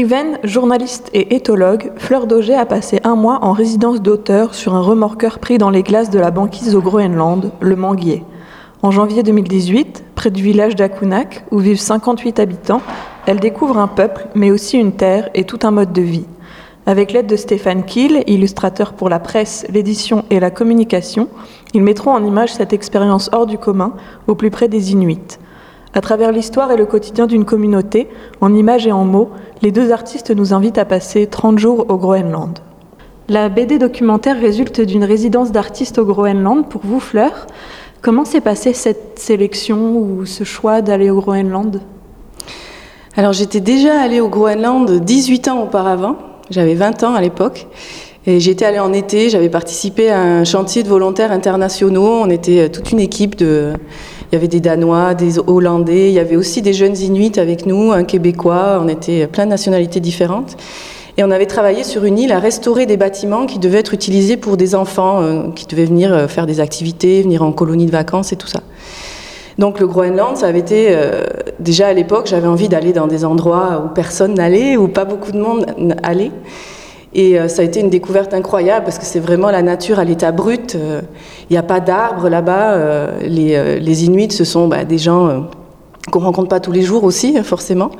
Écrivaine, journaliste et éthologue, Fleur d'Auger a passé un mois en résidence d'auteur sur un remorqueur pris dans les glaces de la banquise au Groenland, le Manguier. En janvier 2018, près du village d'Akunak, où vivent 58 habitants, elle découvre un peuple, mais aussi une terre et tout un mode de vie. Avec l'aide de Stéphane Kiel, illustrateur pour la presse, l'édition et la communication, ils mettront en image cette expérience hors du commun, au plus près des Inuits. À travers l'histoire et le quotidien d'une communauté, en images et en mots, les deux artistes nous invitent à passer 30 jours au Groenland. La BD documentaire résulte d'une résidence d'artistes au Groenland pour vous, Fleur. Comment s'est passée cette sélection ou ce choix d'aller au Groenland? Alors j'étais déjà allée au Groenland 18 ans auparavant, j'avais 20 ans à l'époque. J'étais allée en été, j'avais participé à un chantier de volontaires internationaux. On était toute une équipe il y avait des Danois, des Hollandais, il y avait aussi des jeunes Inuits avec nous, un Québécois, on était plein de nationalités différentes. Et on avait travaillé sur une île à restaurer des bâtiments qui devaient être utilisés pour des enfants euh, qui devaient venir euh, faire des activités, venir en colonie de vacances et tout ça. Donc le Groenland, ça avait été euh, déjà à l'époque, j'avais envie d'aller dans des endroits où personne n'allait, où pas beaucoup de monde allait. Et euh, ça a été une découverte incroyable parce que c'est vraiment la nature à l'état brut. Euh, il n'y a pas d'arbres là-bas. Euh, les, les, Inuits, ce sont bah, des gens qu'on rencontre pas tous les jours aussi, hein, forcément.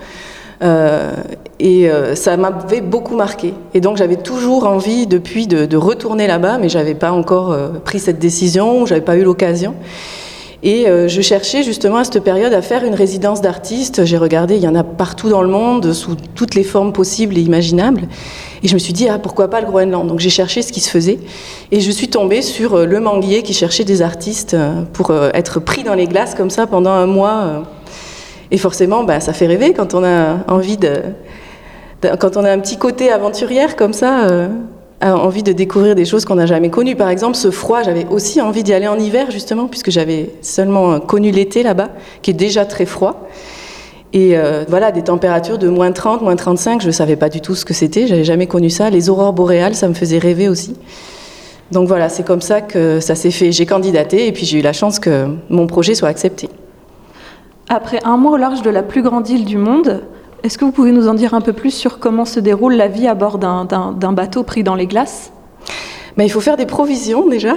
et ça m'avait beaucoup marqué. Et donc j'avais toujours envie depuis de, de retourner là-bas, mais j'avais pas encore pris cette décision, j'avais pas eu l'occasion. Et je cherchais justement à cette période à faire une résidence d'artiste. J'ai regardé, il y en a partout dans le monde, sous toutes les formes possibles et imaginables. Et je me suis dit, ah, pourquoi pas le Groenland? Donc j'ai cherché ce qui se faisait. Et je suis tombée sur euh, le Manguier qui cherchait des artistes euh, pour euh, être pris dans les glaces comme ça pendant un mois. Et forcément, bah, ça fait rêver quand on a envie de. Quand on a un petit côté aventurière comme ça, envie de découvrir des choses qu'on n'a jamais connues. Par exemple, ce froid, j'avais aussi envie d'y aller en hiver, justement, puisque j'avais seulement connu l'été là-bas, qui est déjà très froid. Et euh, voilà, des températures de moins 30, moins 35, je ne savais pas du tout ce que c'était, j'avais jamais connu ça. Les aurores boréales, ça me faisait rêver aussi. Donc voilà, c'est comme ça que ça s'est fait. J'ai candidaté et puis j'ai eu la chance que mon projet soit accepté. Après un mois au large de la plus grande île du monde, est-ce que vous pouvez nous en dire un peu plus sur comment se déroule la vie à bord d'un bateau pris dans les glaces? Ben, Il faut faire des provisions déjà,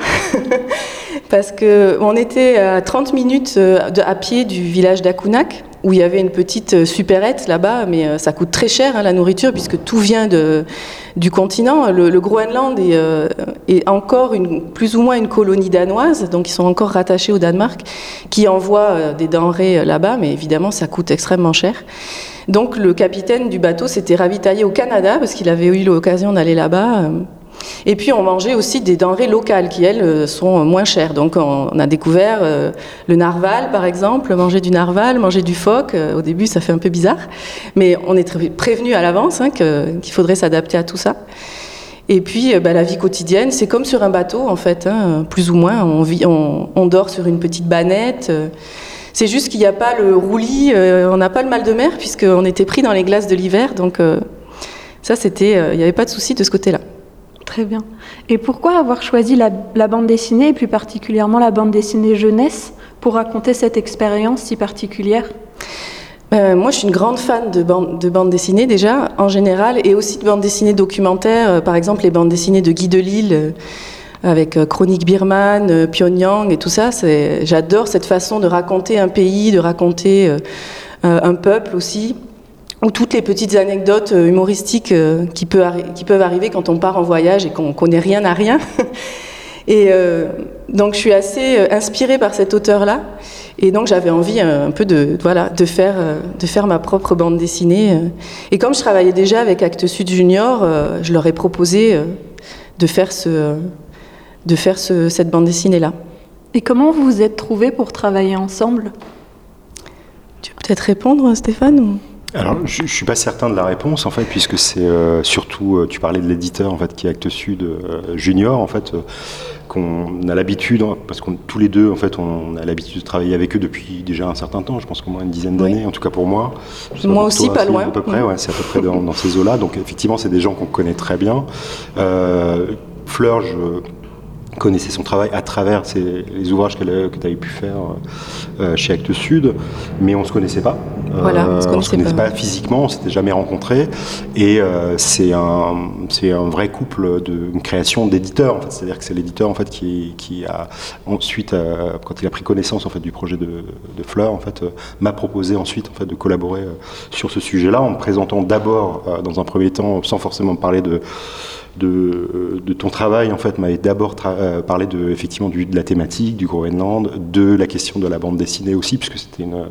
parce qu'on était à 30 minutes euh, à pied du village d'Akunak où il y avait une petite euh, supérette là-bas, mais euh, ça coûte très cher hein, la nourriture puisque tout vient du continent. Le, Groenland est, encore plus ou moins une colonie danoise, donc ils sont encore rattachés au Danemark, qui envoie des denrées là-bas, mais évidemment ça coûte extrêmement cher. Donc le capitaine du bateau s'était ravitaillé au Canada parce qu'il avait eu l'occasion d'aller là-bas. Et puis on mangeait aussi des denrées locales qui, elles, euh, sont moins chères. Donc on a découvert euh, le narval, par exemple, manger du narval, manger du phoque. Euh, au début, ça fait un peu bizarre, mais on est prévenu à l'avance hein, qu'il faudrait s'adapter à tout ça. Et puis bah, la vie quotidienne, c'est comme sur un bateau, en fait, hein, plus ou moins. On, vit, on, dort sur une petite banette. C'est juste qu'il n'y a pas le roulis, on n'a pas le mal de mer, puisqu'on était pris dans les glaces de l'hiver. Donc ça, c'était, il n'y avait pas de souci de ce côté-là. Très bien. Et pourquoi avoir choisi la, bande dessinée, et plus particulièrement la bande dessinée jeunesse, pour raconter cette expérience si particulière? Euh, moi, je suis une grande fan de bande, de bande dessinée déjà, en général, et aussi de bande dessinée documentaire. Euh, par exemple, les bandes dessinées de Guy Delisle, euh, avec Chronique Birman, Pyongyang et tout ça. J'adore cette façon de raconter un pays, de raconter un peuple aussi ou toutes les petites anecdotes euh, humoristiques euh, qui, peuvent arriver quand on part en voyage et qu'on connaît rien à rien. Et euh, donc je suis assez inspirée par cet auteur-là. Et donc j'avais envie un peu de, faire, de faire ma propre bande dessinée. Et comme je travaillais déjà avec Actes Sud Junior, je leur ai proposé de faire, ce, de faire ce, cette bande dessinée-là. Et comment vous vous êtes trouvés pour travailler ensemble? Tu peux peut-être répondre, Stéphane alors, je, ne suis pas certain de la réponse en fait, puisque c'est euh, surtout, euh, tu parlais de l'éditeur en fait, qui est Actes Sud euh, Junior en fait, qu'on a l'habitude, parce qu'on tous les deux en fait, on a l'habitude de travailler avec eux depuis déjà un certain temps. Je pense qu'au moins une dizaine d'années, en tout cas pour moi. Moi aussi, pas loin. À peu près, ouais, c'est à peu près dans, ces eaux-là. Donc effectivement, c'est des gens qu'on connaît très bien. Fleur, je connaissais son travail à travers les ouvrages que tu avais pu faire chez Actes Sud, mais on ne se connaissait pas. Voilà, on se on se connaissait connaissait pas. pas physiquement, on s'était jamais rencontrés. Et euh, c'est un, un vrai couple de une création d'éditeur. En fait. C'est-à-dire que c'est l'éditeur en fait qui, qui a ensuite, euh, quand il a pris connaissance en fait du projet de, de Fleur, en fait, euh, m'a proposé ensuite en fait de collaborer euh, sur ce sujet-là en me présentant d'abord, euh, dans un premier temps, sans forcément me parler de de, de ton travail en fait m'avait d'abord euh, parlé de effectivement de la thématique du Groenland, de la question de la bande dessinée aussi puisque c'était une euh,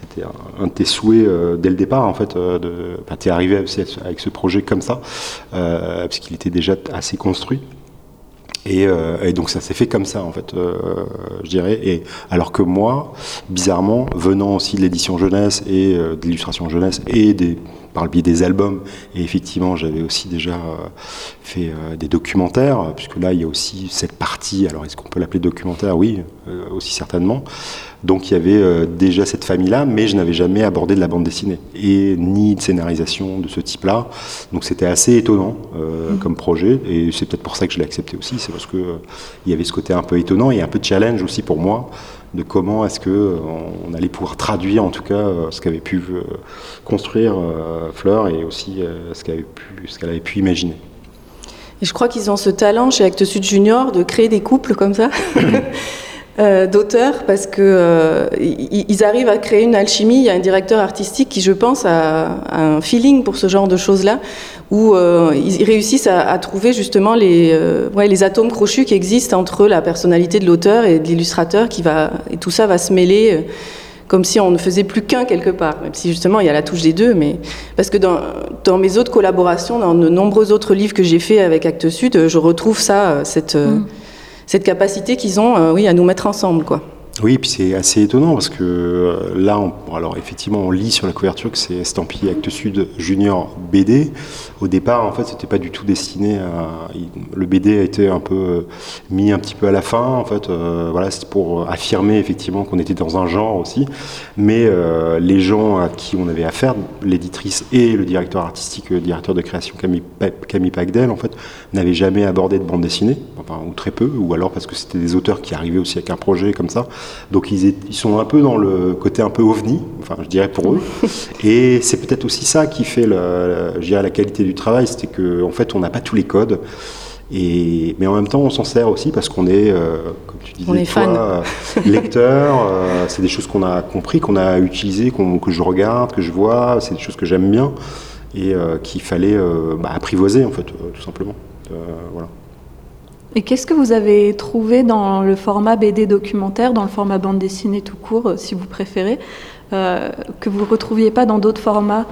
c'était un, de tes souhaits euh, dès le départ en fait euh, t'es arrivé avec ce projet comme ça euh, puisqu'il était déjà assez construit et, euh, donc ça s'est fait comme ça en fait, euh, je dirais. Et alors que moi, bizarrement, venant aussi de l'édition jeunesse et euh, de l'illustration jeunesse et des, par le biais des albums, et effectivement j'avais aussi déjà euh, fait euh, des documentaires, puisque là il y a aussi cette partie. Alors est-ce qu'on peut l'appeler documentaire? Oui, euh, aussi certainement. Donc il y avait euh, déjà cette famille-là, mais je n'avais jamais abordé de la bande dessinée et ni de scénarisation de ce type-là. Donc c'était assez étonnant euh, comme projet et c'est peut-être pour ça que je l'ai accepté aussi. C'est parce que euh, il y avait ce côté un peu étonnant et un peu de challenge aussi pour moi de comment est-ce que euh, on allait pouvoir traduire en tout cas euh, ce qu'avait pu euh, construire Fleur et aussi ce qu'elle avait pu ce qu'elle avait pu imaginer. Et je crois qu'ils ont ce talent chez Actes Sud Junior de créer des couples comme ça. euh, d'auteurs parce que euh, ils arrivent à créer une alchimie. Il y a un directeur artistique qui, je pense, a, un feeling pour ce genre de choses-là, où euh, ils réussissent à, trouver justement les, euh, les atomes crochus qui existent entre la personnalité de l'auteur et de l'illustrateur, qui va et tout ça va se mêler. comme si on ne faisait plus qu'un quelque part, même si justement il y a la touche des deux, mais parce que dans, dans mes autres collaborations, dans de nombreux autres livres que j'ai faits avec Actes Sud, je retrouve ça, cette, Mm. Cette capacité qu'ils ont, euh, oui, à nous mettre ensemble, quoi. Oui, puis c'est assez étonnant parce que euh, là, alors effectivement, on lit sur la couverture que c'est estampillé Actes Sud Junior BD. Au départ, en fait, c'était pas du tout destiné à. le BD a été un peu euh, mis un petit peu à la fin. En fait, voilà, c'était pour affirmer effectivement qu'on était dans un genre aussi. Mais les gens à qui on avait affaire, l'éditrice et le directeur artistique, le directeur de création Camille, Camille Pagdel, en fait, n'avaient jamais abordé de bande dessinée, enfin, ou très peu, ou alors parce que c'était des auteurs qui arrivaient aussi avec un projet comme ça. Donc ils, sont un peu dans le côté un peu ovni, enfin je dirais pour eux. Et c'est peut-être aussi ça qui fait dirais, la qualité du travail, c'était que en fait on n'a pas tous les codes. Et, mais en même temps, on s'en sert aussi parce qu'on est, euh, comme tu disais, On est toi, fan. euh, lecteur. euh, c'est des choses qu'on a compris, qu'on a utilisées, que je regarde, que je vois. C'est des choses que j'aime bien et qu'il fallait bah, apprivoiser en fait, tout simplement. Voilà. Et qu'est-ce que vous avez trouvé dans le format BD documentaire, dans le format bande dessinée tout court, euh, si vous préférez, euh, que vous ne retrouviez pas dans d'autres formats?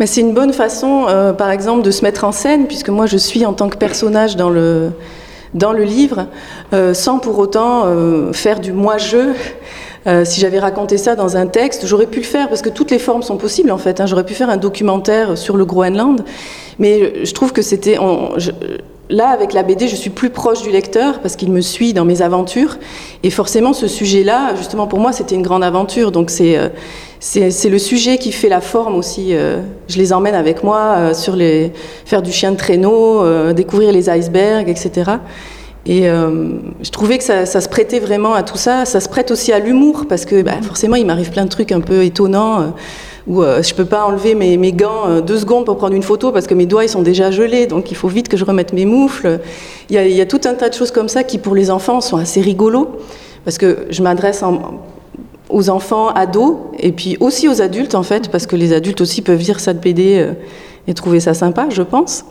Mais c'est une bonne façon, euh, par exemple, de se mettre en scène, puisque moi je suis en tant que personnage dans le, dans le livre, sans pour autant faire du moi-je. Si j'avais raconté ça dans un texte, j'aurais pu le faire parce que toutes les formes sont possibles en fait. hein. J'aurais pu faire un documentaire sur le Groenland, mais je trouve que c'était là avec la BD, je suis plus proche du lecteur parce qu'il me suit dans mes aventures et forcément ce sujet-là, justement pour moi, c'était une grande aventure. Donc c'est euh, le sujet qui fait la forme aussi. euh, je les emmène avec moi euh, sur les faire du chien de traîneau, découvrir les icebergs, etc. Et je trouvais que ça, se prêtait vraiment à tout ça. Ça se prête aussi à l'humour parce que bah, forcément, il m'arrive plein de trucs un peu étonnants où euh, je peux pas enlever mes, gants euh, deux secondes pour prendre une photo parce que mes doigts ils sont déjà gelés. Donc il faut vite que je remette mes moufles. Il y a, tout un tas de choses comme ça qui pour les enfants sont assez rigolos parce que je m'adresse aux enfants, ados et puis aussi aux adultes en fait parce que les adultes aussi peuvent lire ça de BD euh, et trouver ça sympa, je pense.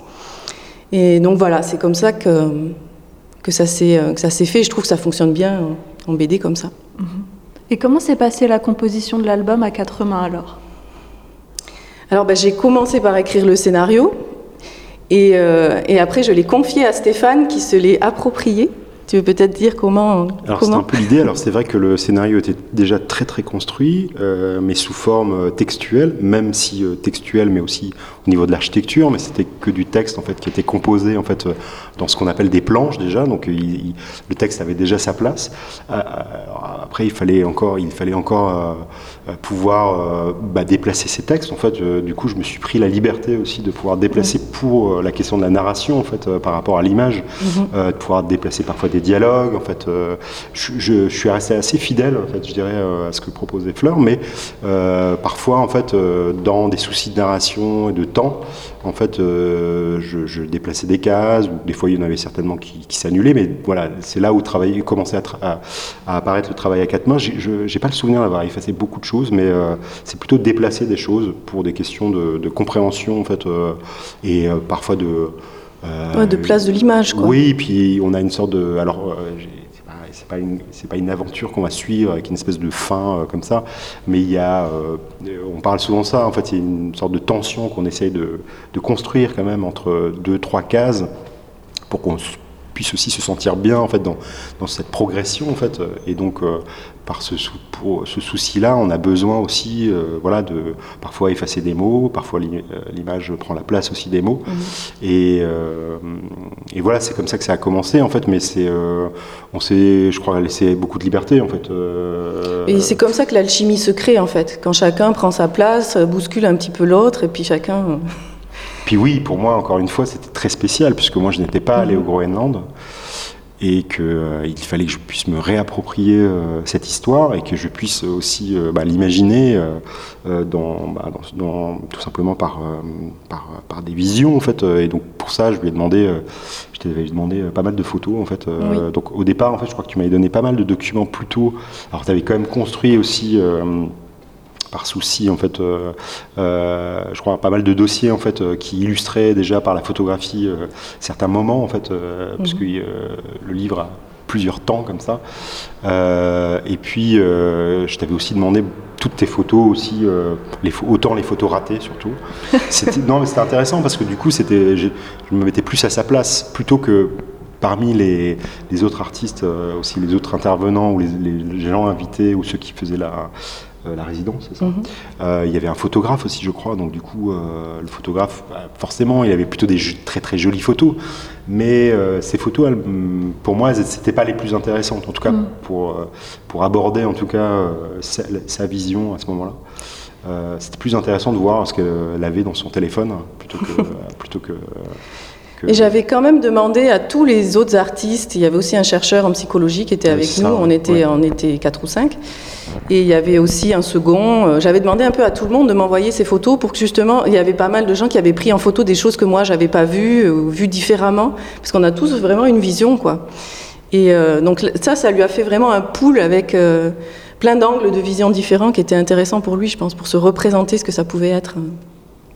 Et donc voilà, c'est comme ça que que ça s'est euh, ça s'est fait. Je trouve que ça fonctionne bien en BD comme ça. Et comment s'est passée la composition de l'album à quatre mains alors? Alors ben, j'ai commencé par écrire le scénario et, euh, et après je l'ai confié à Stéphane qui se l'est approprié. Tu veux peut-être dire comment Alors c'est un peu l'idée. Alors c'est vrai que le scénario était déjà très très construit, euh, mais sous forme euh, textuelle, même si euh, textuelle, mais aussi au niveau de l'architecture. Mais c'était que du texte en fait qui était composé en fait euh, dans ce qu'on appelle des planches déjà. Donc il- il- le texte avait déjà sa place. Après il fallait encore, il fallait encore pouvoir bah, déplacer ces textes. En fait, du coup je me suis pris la liberté aussi de pouvoir déplacer pour la question de la narration en fait par rapport à l'image, Mhm. euh, de pouvoir déplacer parfois des des dialogues. En fait, je, je, suis resté assez fidèle, en fait, je dirais, à ce que proposait Fleur, mais parfois, en fait, dans des soucis de narration et de temps, en fait, je, déplaçais des cases, ou des fois il y en avait certainement qui, s'annulaient, mais voilà, c'est là où commençait à, apparaître le travail à quatre mains. Je n'ai pas le souvenir d'avoir effacé beaucoup de choses, mais c'est plutôt déplacer des choses pour des questions de, compréhension, en fait, et parfois de euh, de place de l'image, quoi. Oui, puis on a une sorte de. Alors, euh, c'est pas, une, pas une aventure qu'on va suivre avec une espèce de fin euh, comme ça, mais il y a. on parle souvent de ça, en fait, il y a une sorte de tension qu'on essaye de, de, construire quand même entre deux, trois cases pour qu'on aussi se sentir bien en fait dans, dans cette progression en fait et donc par ce, pour ce souci-là, on a besoin aussi, euh, voilà, de parfois effacer des mots, parfois euh, l'image prend la place aussi des mots. Mhm. Et, euh, et, voilà, c'est comme ça que ça a commencé en fait. Mais c'est, on s'est, je crois, laissé beaucoup de liberté en fait. et c'est comme ça que l'alchimie se crée en fait, quand chacun prend sa place, bouscule un petit peu l'autre, et puis chacun. Puis oui, pour moi, encore une fois, c'était très spécial puisque moi, je n'étais pas allé au Groenland et qu'il euh, fallait que je puisse me réapproprier euh, cette histoire et que je puisse aussi euh, bah, l'imaginer dans, bah, dans, tout simplement par, par, par, des visions en fait et donc pour ça je lui ai demandé je t'avais demandé pas mal de photos en fait donc au départ en fait je crois que tu m'avais donné pas mal de documents plutôt alors tu avais quand même construit aussi par souci en fait euh, euh, je crois pas mal de dossiers en fait euh, qui illustraient déjà par la photographie certains moments en fait parce mhm. que le livre a plusieurs temps comme ça et puis je t'avais aussi demandé toutes tes photos aussi les, autant les photos ratées surtout non mais c'était intéressant parce que du coup c'était je, me mettais plus à sa place plutôt que parmi les, les autres artistes, aussi les autres intervenants ou les, les, gens invités ou ceux qui faisaient la, la résidence, c'est ça. Mhm. Euh, il y avait un photographe aussi, je crois. Donc du coup, euh, le photographe, bah, forcément, il avait plutôt des très très jolies photos, mais ces photos, mm, pour moi, c'était pas les plus intéressantes. En tout cas, mhm. pour pour aborder en tout cas sa, vision à ce moment-là. c'était plus intéressant de voir ce qu'elle avait dans son téléphone plutôt que, plutôt que et j'avais quand même demandé à tous les autres artistes, il y avait aussi un chercheur en psychologie qui était avec nous, on était, on était 4 ou 5, et il y avait aussi un second, euh, j'avais demandé un peu à tout le monde de m'envoyer ces photos pour que justement, il y avait pas mal de gens qui avaient pris en photo des choses que moi j'avais pas vues, ou vues différemment, parce qu'on a tous vraiment une vision, quoi. Et euh, donc ça, ça lui a fait vraiment un pool avec euh, plein d'angles de vision différents qui étaient intéressants pour lui, je pense, pour se représenter ce que ça pouvait être.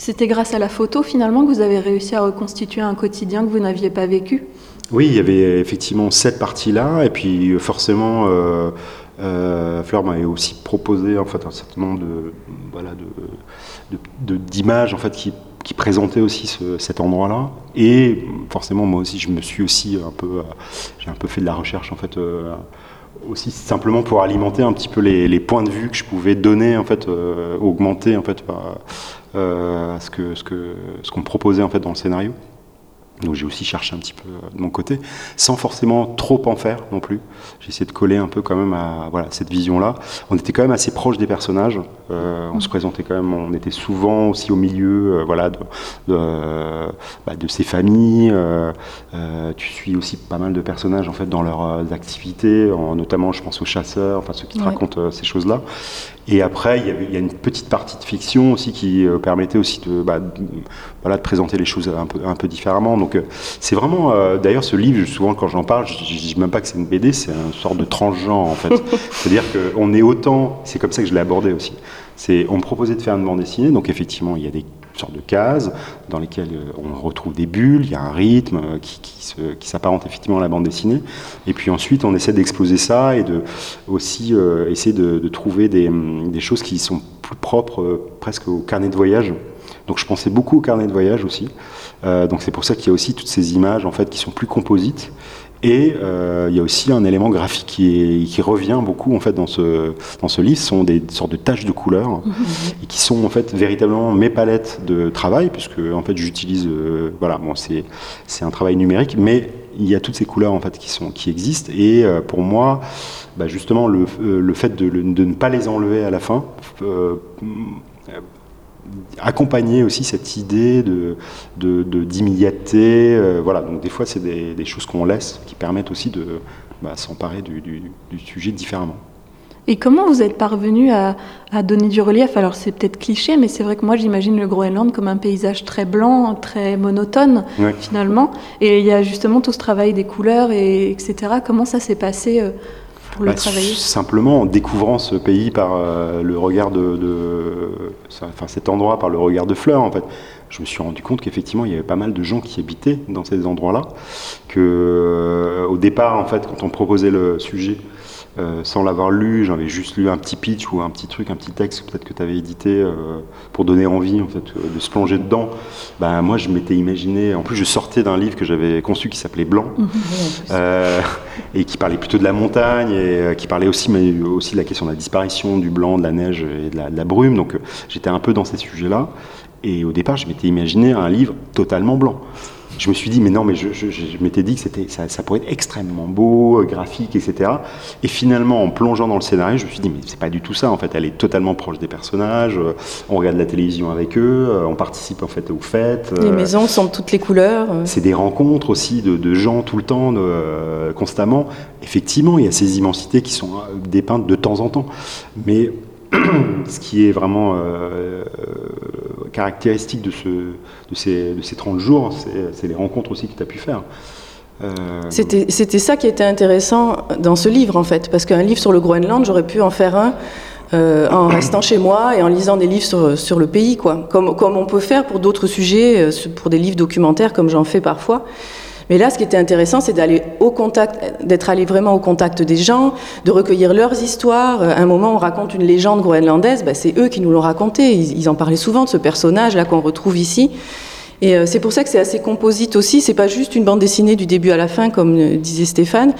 C'était grâce à la photo finalement que vous avez réussi à reconstituer un quotidien que vous n'aviez pas vécu? Oui, il y avait effectivement cette partie-là, et puis forcément, euh, euh, Fleur m'avait aussi proposé en fait un certain nombre de voilà de, d'images en fait qui, qui présentaient aussi cet endroit-là, et forcément moi aussi je me suis aussi un peu euh, j'ai un peu fait de la recherche en fait. Aussi simplement pour alimenter un petit peu les, points de vue que je pouvais donner en fait augmenter en fait euh, à ce que ce qu'on proposait dans le scénario. Donc j'ai aussi cherché un petit peu euh, de mon côté, sans forcément trop en faire non plus. J'ai essayé de coller un peu quand même à voilà cette vision-là. On était quand même assez proche des personnages. Euh, on se présentait quand même, on était souvent aussi au milieu, euh, voilà, de de, bah, de, ces familles. Euh, tu suis aussi pas mal de personnages en fait dans leurs activités, en, notamment je pense aux chasseurs, enfin ceux qui te racontent ces choses-là. Et après, il y, avait, il y, a une petite partie de fiction aussi qui permettait aussi de, bah, de, voilà, de présenter les choses un peu, un peu différemment. Donc c'est vraiment, d'ailleurs, ce livre, souvent quand j'en parle, je, je, dis même pas que c'est une BD, c'est une sorte de transgenre en fait. C'est-à-dire qu'on est autant, c'est comme ça que je l'ai abordé aussi. C'est, on me proposait de faire une bande dessinée, donc effectivement, il y a des sortes de cases dans lesquelles euh, on retrouve des bulles, il y a un rythme euh, qui, qui, s'apparente effectivement à la bande dessinée. Et puis ensuite, on essaie d'exploser ça et de aussi euh, essayer de, trouver des, des, choses qui sont plus propres presque au carnet de voyage. Donc je pensais beaucoup au carnet de voyage aussi. donc c'est pour ça qu'il y a aussi toutes ces images en fait qui sont plus composites et euh, il y a aussi un élément graphique qui, est, qui, revient beaucoup en fait dans ce, dans ce livre, ce sont des sortes de taches de couleurs mhm. et qui sont en fait véritablement mes palettes de travail, puisque en fait j'utilise, euh, voilà, bon, c'est c'est un travail numérique, mais il y a toutes ces couleurs en fait qui sont qui existent et euh, pour moi, bah, justement le, le fait de, de, ne pas les enlever à la fin accompagner aussi cette idée de d'immédiateté. De, voilà, donc des fois c'est des, des, choses qu'on laisse qui permettent aussi de bah, s'emparer du, du, du, sujet différemment. Et comment vous êtes parvenu à, à, donner du relief? Alors c'est peut-être cliché, mais c'est vrai que moi j'imagine le Groenland comme un paysage très blanc, très monotone ouais. finalement. Et il y a justement tout ce travail des couleurs, et, etc. Comment ça s'est passé euh, pour bah, le travailler Simplement en découvrant ce pays par euh, le regard de, de, enfin cet endroit par le regard de Fleur en fait. Je me suis rendu compte qu'effectivement il y avait pas mal de gens qui habitaient dans ces endroits-là. Que euh, au départ en fait quand on proposait le sujet euh, sans l'avoir lu, j'avais juste lu un petit pitch ou un petit truc, un petit texte peut-être que tu avais édité euh, pour donner envie en fait de se plonger dedans. Ben, moi je m'étais imaginé, en plus je sortais d'un livre que j'avais conçu qui s'appelait Blanc euh, et qui parlait plutôt de la montagne et euh, qui parlait aussi, mais aussi de la question de la disparition du blanc, de la neige et de la, de la brume. Donc euh, j'étais un peu dans ces sujets-là. Et au départ, je m'étais imaginé un livre totalement blanc. Je me suis dit, mais non, mais je, je, je m'étais dit que c'était, ça, ça, pourrait être extrêmement beau, graphique, etc. Et finalement, en plongeant dans le scénario, je me suis dit, mais c'est pas du tout ça. En fait, elle est totalement proche des personnages. On regarde la télévision avec eux, on participe en fait aux fêtes. Les maisons sont de toutes les couleurs. C'est des rencontres aussi de, de gens tout le temps, de, euh, constamment. Effectivement, il y a ces immensités qui sont dépeintes de temps en temps, mais ce qui est vraiment euh, caractéristique de, ce, de, ces, de ces 30 jours, c'est les rencontres aussi que tu as pu faire. Euh... C'était ça qui était intéressant dans ce livre, en fait, parce qu'un livre sur le Groenland, j'aurais pu en faire un euh, en restant chez moi et en lisant des livres sur, le pays, quoi. Comme, comme on peut faire pour d'autres sujets, euh, pour des livres documentaires, comme j'en fais parfois. Mais là, ce qui était intéressant, c'est d'aller au contact, d'être allé vraiment au contact des gens, de recueillir leurs histoires. À un moment, on raconte une légende groenlandaise, ben, c'est eux qui nous l'ont raconté. Ils, ils, en parlaient souvent de ce personnage là qu'on retrouve ici. Et euh, c'est pour ça que c'est assez composite aussi. C'est pas juste une bande dessinée du début à la fin, comme euh, disait Stéphane.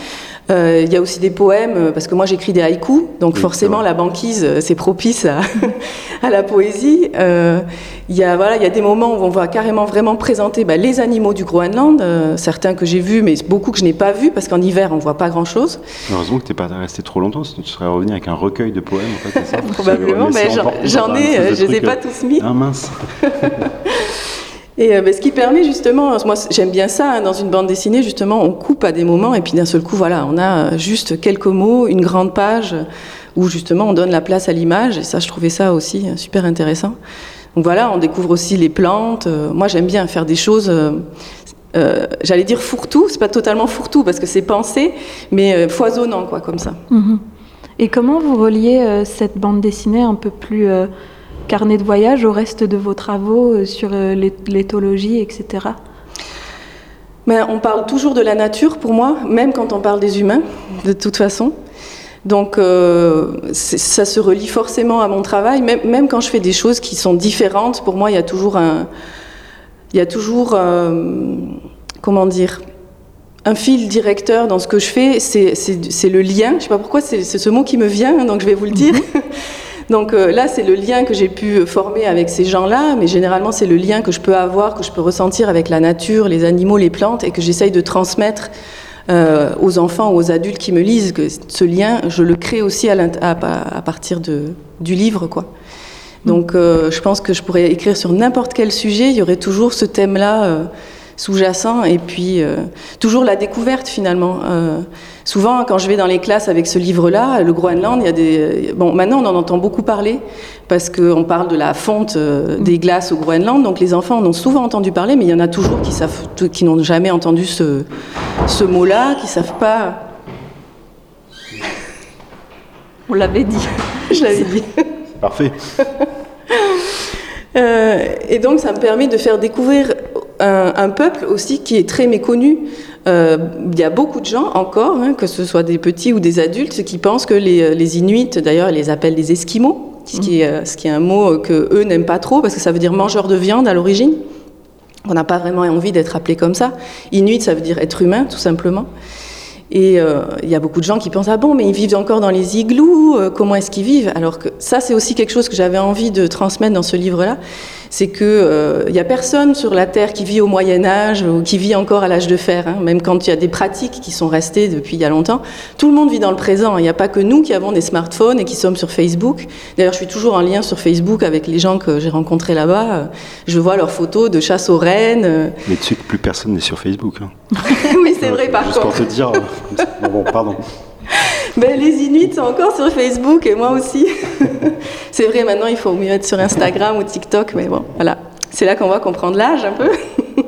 Euh, il y a aussi des poèmes, parce que moi j'écris des haïkus, donc oui, forcément la banquise c'est propice à, à, la poésie. Euh, il y a voilà, il y a des moments où on va carrément vraiment présenter bah, les animaux du Groenland, euh, certains que j'ai vus, mais beaucoup que je n'ai pas vus, parce qu'en hiver on voit pas grand chose. Heureusement que tu n'es pas resté trop longtemps, sinon tu serais revenu avec un recueil de poèmes. En fait, ça Probablement, mais j'en ai, je les ai pas tous mis. Ah mince. Et euh, ben, ce qui permet justement, moi j'aime bien ça, hein, dans une bande dessinée, justement, on coupe à des moments et puis d'un seul coup, voilà, on a juste quelques mots, une grande page où justement on donne la place à l'image et ça, je trouvais ça aussi super intéressant. Donc voilà, on découvre aussi les plantes. moi j'aime bien faire des choses. Euh, j'allais dire fourre-tout, c'est pas totalement fourre-tout parce que c'est pensé, mais euh, foisonnant quoi, comme ça. Mm -hmm. Et comment vous reliez euh, cette bande dessinée un peu plus carnet de voyage au reste de vos travaux sur l'éthologie, etc. Mais on parle toujours de la nature pour moi, même quand on parle des humains, de toute façon. Donc euh, ça se relie forcément à mon travail, même, même, quand je fais des choses qui sont différentes, pour moi il y a toujours un, il y a toujours, euh, comment dire, un fil directeur dans ce que je fais, c'est le lien. Je ne sais pas pourquoi c'est ce mot qui me vient, donc je vais vous le dire. Donc euh, là, c'est le lien que j'ai pu former avec ces gens-là, mais généralement, c'est le lien que je peux avoir, que je peux ressentir avec la nature, les animaux, les plantes, et que j'essaye de transmettre euh, aux enfants ou aux adultes qui me lisent. Ce lien, je le crée aussi à, partir de, du livre, quoi. Donc euh, je pense que je pourrais écrire sur n'importe quel sujet, il y aurait toujours ce thème-là euh, sous-jacent, et puis euh, toujours la découverte finalement. Souvent, quand je vais dans les classes avec ce livre-là, le Groenland, il y a des. Bon, maintenant on en entend beaucoup parler, parce qu'on parle de la fonte des glaces au Groenland, donc les enfants en ont souvent entendu parler, mais il y en a toujours qui, savent, qui n'ont jamais entendu ce, ce mot-là, qui ne savent pas. On l'avait dit. je l'avais dit. Parfait. euh, et donc, ça me permet de faire découvrir un, un peuple aussi qui est très méconnu. Euh, il y a beaucoup de gens encore, hein, que ce soit des petits ou des adultes, qui pensent que les, les Inuits, d'ailleurs, les appellent des Esquimaux, ce qui, est, ce qui est un mot que eux n'aiment pas trop parce que ça veut dire mangeur de viande à l'origine. On n'a pas vraiment envie d'être appelé comme ça. Inuit, ça veut dire être humain, tout simplement. Et il euh, y a beaucoup de gens qui pensent ah bon mais ils vivent encore dans les igloos, euh, comment est-ce qu'ils vivent? Alors que ça c'est aussi quelque chose que j'avais envie de transmettre dans ce livre-là, c'est que il n'y a personne sur la Terre qui vit au Moyen Âge ou qui vit encore à l'âge de fer. Hein. Même quand il y a des pratiques qui sont restées depuis il y a longtemps, tout le monde vit dans le présent. Il n'y a pas que nous qui avons des smartphones et qui sommes sur Facebook. D'ailleurs, je suis toujours en lien sur Facebook avec les gens que j'ai rencontrés là-bas. Je vois leurs photos de chasse aux rennes. Mais tu sais que plus personne n'est sur Facebook. Hein. oui, c'est vrai, par Juste contre. pour te dire. bon, pardon. Ben, les Inuits sont encore sur Facebook et moi aussi. c'est vrai, maintenant il faut mieux être sur Instagram ou TikTok, mais bon, voilà. C'est là qu'on voit qu'on prend de l'âge un peu.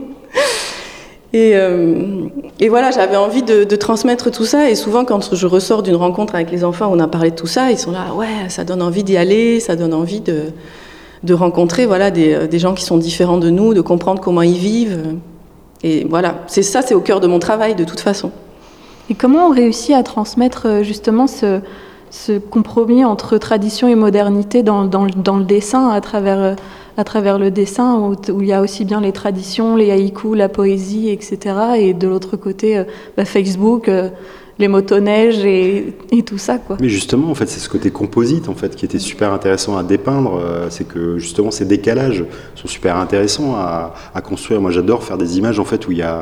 et, euh, et, voilà, j'avais envie de, transmettre tout ça. Et souvent, quand je ressors d'une rencontre avec les enfants on a parlé de tout ça, ils sont là, ouais, ça donne envie d'y aller, ça donne envie de, rencontrer voilà, des, des gens qui sont différents de nous, de comprendre comment ils vivent. Et voilà, c'est ça, c'est au cœur de mon travail de toute façon. Et comment on réussit à transmettre justement ce, compromis entre tradition et modernité dans, le dessin, à travers, travers le dessin, où, il y a aussi bien les traditions, les haïkus, la poésie, etc. Et de l'autre côté, bah, Facebook, les motoneiges et, et, tout ça. Quoi. Mais justement, en fait, c'est ce côté composite en fait, qui était super intéressant à dépeindre. C'est que justement, ces décalages sont super intéressants à, à construire. Moi, j'adore faire des images en fait, où il y a,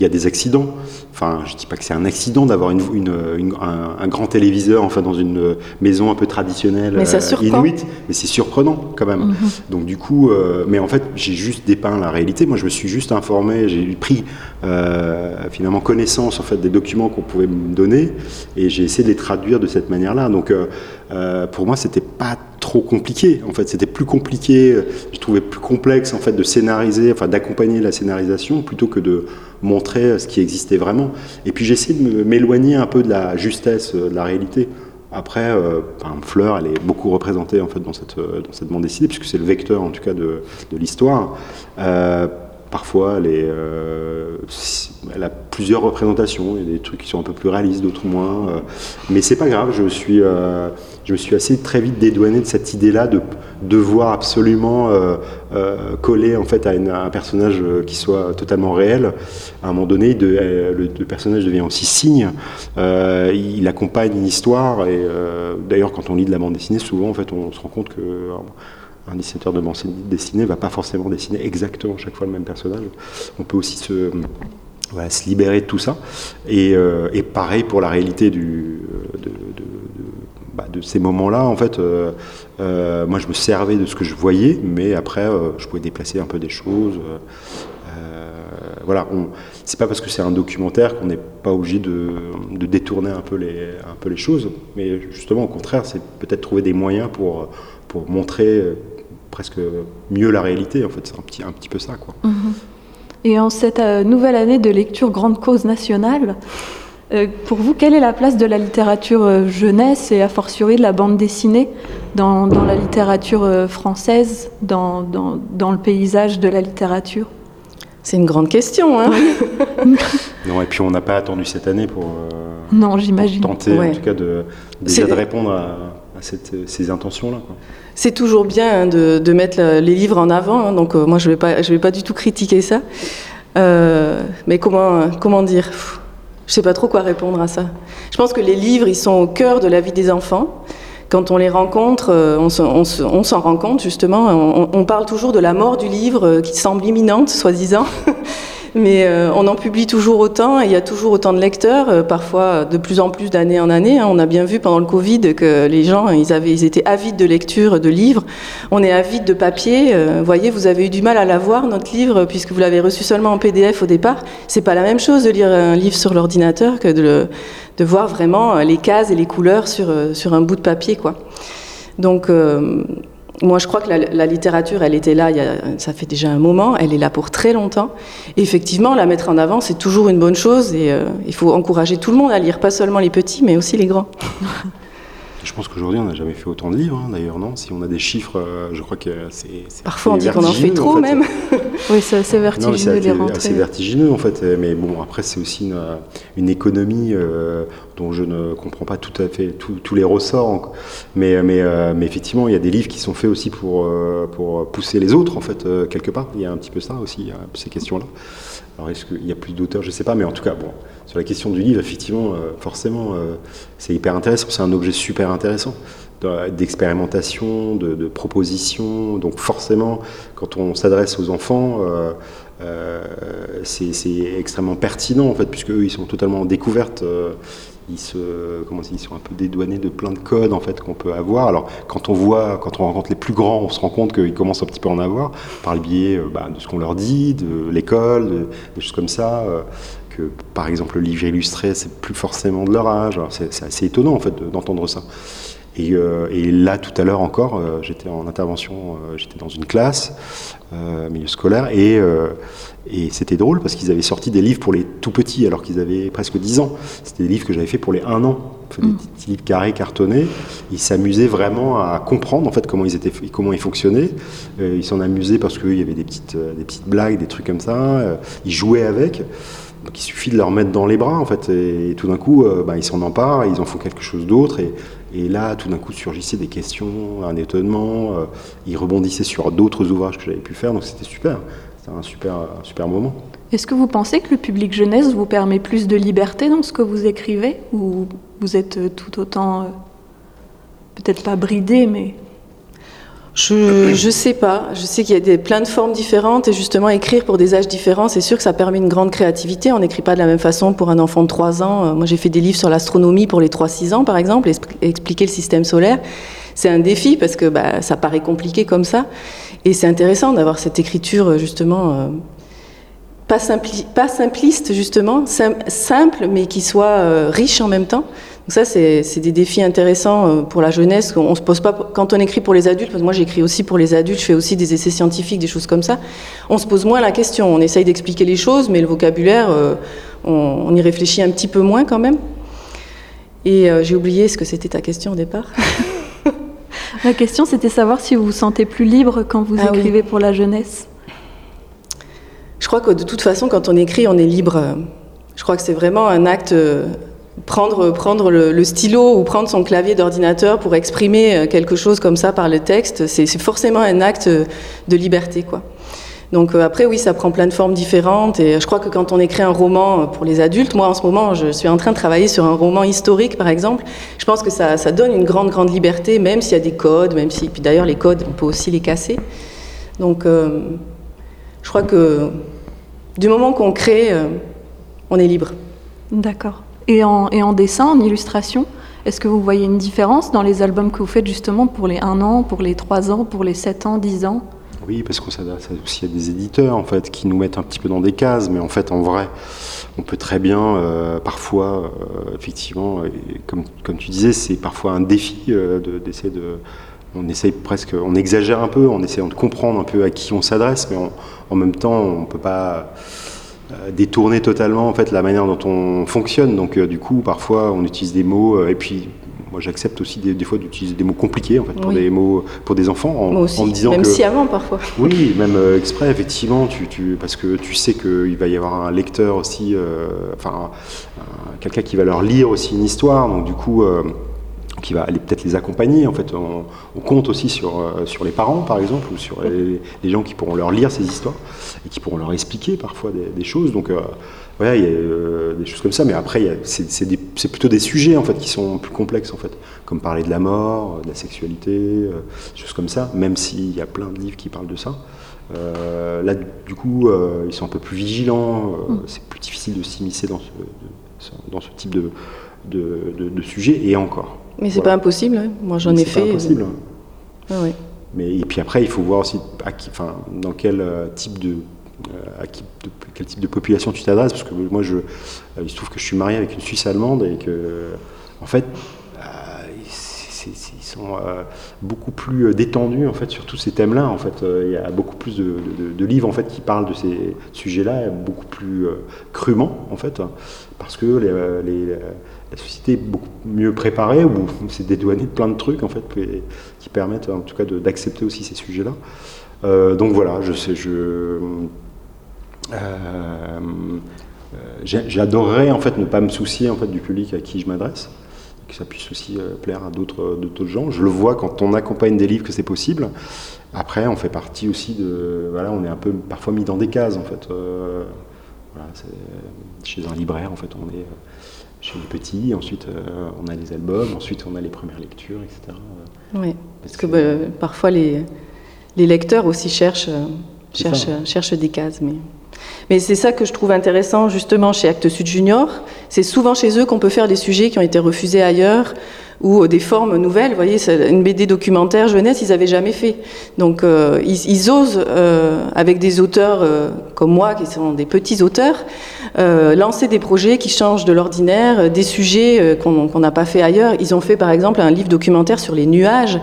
y a des accidents. Enfin, je dis pas que c'est un accident d'avoir une, une, une, un, un, grand téléviseur enfin, dans une maison un peu traditionnelle mais ça euh, inuit, mais c'est surprenant quand même. Mm -hmm. Donc du coup, euh, mais en fait, j'ai juste dépeint la réalité. Moi, je me suis juste informé, j'ai pris euh, finalement connaissance en fait des documents qu'on pouvait me donner et j'ai essayé de les traduire de cette manière-là. Donc euh, pour moi, c'était pas trop compliqué. En fait, c'était plus compliqué. Je trouvais plus complexe en fait de scénariser, enfin d'accompagner la scénarisation plutôt que de montrer ce qui existait vraiment. Et puis j'ai essayé de m'éloigner un peu de la justesse de la réalité. Après, euh, Fleur, elle est beaucoup représentée en fait dans cette dans cette bande dessinée puisque c'est le vecteur en tout cas de, de l'histoire. Euh, parfois, euh, elle, a plusieurs représentations. Il y a des trucs qui sont un peu plus réalistes, d'autres moins. Euh, mais c'est pas grave. Je me suis, euh, assez très vite dédouané de cette idée-là de devoir absolument euh, coller en fait à, un personnage qui soit totalement réel. À un moment donné, le, personnage devient aussi signe. il accompagne une histoire. Et d'ailleurs, quand on lit de la bande dessinée, souvent, en fait, on se rend compte que un dessinateur de bande dessinée va pas forcément dessiner exactement chaque fois le même personnage. On peut aussi se, libérer de tout ça. Et, euh, pareil pour la réalité de, bah, de ces moments-là. En fait, euh, euh, moi, je me servais de ce que je voyais, mais après, je pouvais déplacer un peu des choses. voilà, c'est pas parce que c'est un documentaire qu'on n'est pas obligé de, détourner un peu, les, choses, mais justement, au contraire, c'est peut-être trouver des moyens pour montrer presque mieux la réalité. En fait, c'est un petit, un petit peu ça. Quoi. -hmm. Et en cette euh, nouvelle année de lecture Grande Cause nationale, euh, pour vous, quelle est la place de la littérature euh, jeunesse et a fortiori de la bande dessinée dans, dans la littérature euh, française, dans, dans, dans, le paysage de la littérature? C'est une grande question. Hein non, et puis on n'a pas attendu cette année pour, non, j'imagine. tenter ouais. en tout cas de, déjà de répondre à, à cette, ces intentions-là. C'est toujours bien hein, de, mettre les livres en avant, hein, donc euh, moi je ne vais, pas, du tout critiquer ça. Euh, mais comment, comment dire? Je ne sais pas trop quoi répondre à ça. Je pense que les livres, ils sont au cœur de la vie des enfants. Quand on les rencontre, euh, on s'en rend compte justement. On, parle toujours de la mort du livre qui semble imminente, soi-disant. mais euh, on en publie toujours autant et il y a toujours autant de lecteurs, euh, parfois de plus en plus d'année en année. Hein. On a bien vu pendant le Covid que les gens, ils, étaient avides de lecture, de livres. On est avides de papier. Euh, voyez, vous avez eu du mal à l'avoir, notre livre, puisque vous l'avez reçu seulement en PDF au départ. C'est pas la même chose de lire un livre sur l'ordinateur que de, de, voir vraiment les cases et les couleurs sur, sur un bout de papier, quoi. Donc, moi, je crois que la, littérature, elle était là, il y a, ça fait déjà un moment, elle est là pour très longtemps. Effectivement, la mettre en avant, c'est toujours une bonne chose et euh, il faut encourager tout le monde à lire, pas seulement les petits, mais aussi les grands. Je pense qu'aujourd'hui, on n'a jamais fait autant de livres, hein, d'ailleurs, non? Si on a des chiffres, euh, je crois que c'est. Parfois, on dit qu'on en fait trop, en fait. même. oui, c'est assez vertigineux, non, les rentrées. C'est vertigineux, en fait. Mais bon, après, c'est aussi une, une économie euh, dont je ne comprends pas tout à fait tous les ressorts. Mais, mais, euh, mais, effectivement, il y a des livres qui sont faits aussi pour, pour pousser les autres, en fait, quelque part. Il y a un petit peu ça aussi, ces questions-là. Alors, est-ce qu'il y a plus d'auteurs? Je ne sais pas, mais en tout cas, bon, sur la question du livre, effectivement, forcément, c'est hyper intéressant. C'est un objet super intéressant. d'expérimentation, de, de, propositions. Donc forcément, quand on s'adresse aux enfants, euh, euh, c'est extrêmement pertinent en fait, puisque eux, ils sont totalement en découverte. Euh, ils se, comment ils sont un peu dédouanés de plein de codes en fait qu'on peut avoir. Alors quand on voit, quand on rencontre les plus grands, on se rend compte qu'ils commencent un petit peu à en avoir par le biais bah, de ce qu'on leur dit, de l'école, de, des choses comme ça. que par exemple le livre illustré, c'est plus forcément de leur âge. C'est assez étonnant en fait d'entendre ça. Euh, et, là, tout à l'heure encore, euh, j'étais en intervention, euh, j'étais dans une classe, milieu scolaire, et, et c'était drôle parce qu'ils avaient sorti des livres pour les tout petits alors qu'ils avaient presque 10 ans. C'était des livres que j'avais fait pour les 1 an, des mm. petits livres carrés, cartonnés. Ils s'amusaient vraiment à comprendre en fait comment ils, étaient, comment ils fonctionnaient. ils s'en amusaient parce qu'il y avait des petites, des petites blagues, des trucs comme ça. ils jouaient avec. Donc il suffit de leur mettre dans les bras en fait, et, tout d'un coup, bah, ils s'en emparent, ils en font quelque chose d'autre, et, et là, tout d'un coup, surgissaient des questions, un étonnement. Euh, ils rebondissaient sur d'autres ouvrages que j'avais pu faire, donc c'était super. C'était un super, super moment. Est-ce que vous pensez que le public jeunesse vous permet plus de liberté dans ce que vous écrivez Ou vous êtes tout autant, euh, peut-être pas bridé, mais je ne sais pas. Je sais qu'il y a des, plein de formes différentes et justement écrire pour des âges différents, c'est sûr que ça permet une grande créativité. On n'écrit pas de la même façon pour un enfant de 3 ans. Euh, moi, j'ai fait des livres sur l'astronomie pour les 3-6 ans, par exemple, expliquer le système solaire. C'est un défi parce que bah, ça paraît compliqué comme ça. Et c'est intéressant d'avoir cette écriture justement euh, pas, simpliste justement, simple mais qui soit euh, riche en même temps. Donc ça, c'est des défis intéressants euh, pour la jeunesse. On se pose pas quand on écrit pour les adultes, parce que moi j'écris aussi pour les adultes, je fais aussi des essais scientifiques, des choses comme ça. On se pose moins la question. On essaye d'expliquer les choses, mais le vocabulaire, euh, on, y réfléchit un petit peu moins quand même. Et euh, j'ai oublié ce que c'était ta question au départ. La question, c'était savoir si vous vous sentez plus libre quand vous ah écrivez pour la jeunesse. Je crois que de toute façon, quand on écrit, on est libre. Je crois que c'est vraiment un acte prendre, prendre le, stylo ou prendre son clavier d'ordinateur pour exprimer euh, quelque chose comme ça par le texte, c'est forcément un acte de liberté. Quoi. Donc euh, après, oui, ça prend plein de formes différentes. Et je crois que quand on écrit un roman euh, pour les adultes, moi en ce moment, je suis en train de travailler sur un roman historique, par exemple. Je pense que ça, ça donne une grande, grande liberté, même s'il y a des codes, même si, puis d'ailleurs les codes, on peut aussi les casser. Donc, je crois que du moment qu'on crée, on est libre. D'accord. Et en, dessin, en illustration, est-ce que vous voyez une différence dans les albums que vous faites justement pour les 1 an, pour les 3 ans, pour les 7 ans, 10 ans? Oui, parce qu'on s'adresse aussi à des éditeurs en fait qui nous mettent un petit peu dans des cases, mais en fait en vrai, on peut très bien euh, parfois, euh, effectivement, comme, tu disais, c'est parfois un défi euh, d'essayer de, on essaye presque, on exagère un peu en essayant de comprendre un peu à qui on s'adresse, mais en même temps, on peut pas détourner totalement en fait la manière dont on fonctionne. Donc euh, du coup, parfois, on utilise des mots euh, et puis moi j'accepte aussi des, fois d'utiliser des mots compliqués en fait pour des mots pour des enfants en, me disant même si avant parfois. Oui même exprès effectivement tu, tu, parce que tu sais qu'il va y avoir un lecteur aussi enfin quelqu'un qui va leur lire aussi une histoire. Donc du coup qui va aller peut-être les accompagner. En fait, on, compte aussi sur, euh, sur les parents, par exemple, ou sur les, gens qui pourront leur lire ces histoires et qui pourront leur expliquer parfois des, choses. Donc, euh, voilà, il y a euh, des choses comme ça. Mais après, c'est plutôt des sujets en fait qui sont plus complexes en fait, comme parler de la mort, de la sexualité, des choses comme ça. Même s'il y a plein de livres qui parlent de ça. là, du coup, ils sont un peu plus vigilants. Mm. C'est plus difficile de s'immiscer dans ce, dans ce type de, de, de sujet. Et encore. Mais c'est pas impossible, hein. moi j'en ai fait. C'est impossible. Ah, Mais et puis après, il faut voir aussi enfin, dans quel euh, type de, euh, à quel type de population tu t'adresses, parce que moi, je, euh, il se trouve que je suis marié avec une Suisse allemande et que, en fait, ils sont beaucoup plus détendus en fait sur tous ces thèmes-là. En fait, il y a beaucoup plus de, livres en fait qui parlent de ces sujets-là, beaucoup plus crûment en fait, parce que la société est beaucoup mieux préparée, ou c'est dédouané de plein de trucs en fait qui, permettent en tout cas d'accepter aussi ces sujets-là. Euh, donc voilà, je sais, euh, euh, j'adorerais en fait ne pas me soucier en fait du public à qui je m'adresse, que ça puisse aussi plaire à d'autres d'autres gens. Je le vois quand on accompagne des livres que c'est possible. Après, on fait partie aussi de voilà, on est un peu parfois mis dans des cases en fait. Voilà, chez un libraire en fait, on est chez les petits, ensuite euh, on a les albums, ensuite on a les premières lectures, etc. Oui, parce que bah, parfois les, les lecteurs aussi cherchent, euh, cherchent, cherchent des cases. Mais, mais c'est ça que je trouve intéressant justement chez Actes Sud Junior. C'est souvent chez eux qu'on peut faire des sujets qui ont été refusés ailleurs ou des formes nouvelles. Vous voyez, une BD documentaire jeunesse, ils n'avaient jamais fait. Donc euh, ils, osent, euh, avec des auteurs euh, comme moi, qui sont des petits auteurs, lancer des projets qui changent de l'ordinaire, des sujets qu'on n'a pas fait ailleurs. Ils ont fait par exemple un livre documentaire sur les nuages.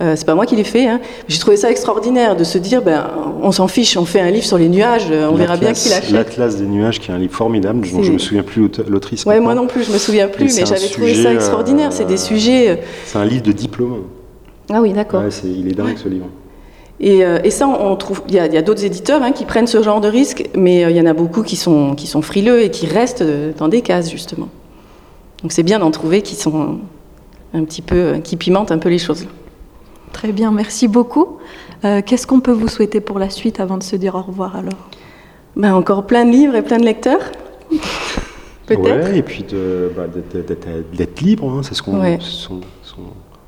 Euh, c'est pas moi qui l'ai fait. Hein. J'ai trouvé ça extraordinaire de se dire, ben, on s'en fiche, on fait un livre sur les nuages, on verra bien qui l'a fait. L'Atlas des nuages, qui est un livre formidable, dont je me souviens plus l'autrice. Ouais, moi non plus, je me souviens plus, mais j'avais trouvé ça extraordinaire. c'est des euh, sujets. Euh, c'est un livre de diplôme. Ah oui, d'accord. Ouais, il est dingue ce livre. Et, et, ça, on trouve, il y a, d'autres éditeurs hein, qui prennent ce genre de risque, mais il y en a beaucoup qui sont, qui sont frileux et qui restent dans des cases justement. Donc c'est bien d'en trouver qui sont un petit peu, qui pimentent un peu les choses. Très bien, merci beaucoup. Euh, qu'est-ce qu'on peut vous souhaiter pour la suite avant de se dire au revoir alors? Ben, Encore plein de livres et plein de lecteurs. Peut-être. et puis bah, d'être libre, hein, c'est ce qu'on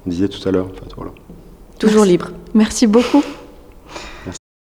disait tout à l'heure. Toujours libre. Merci beaucoup.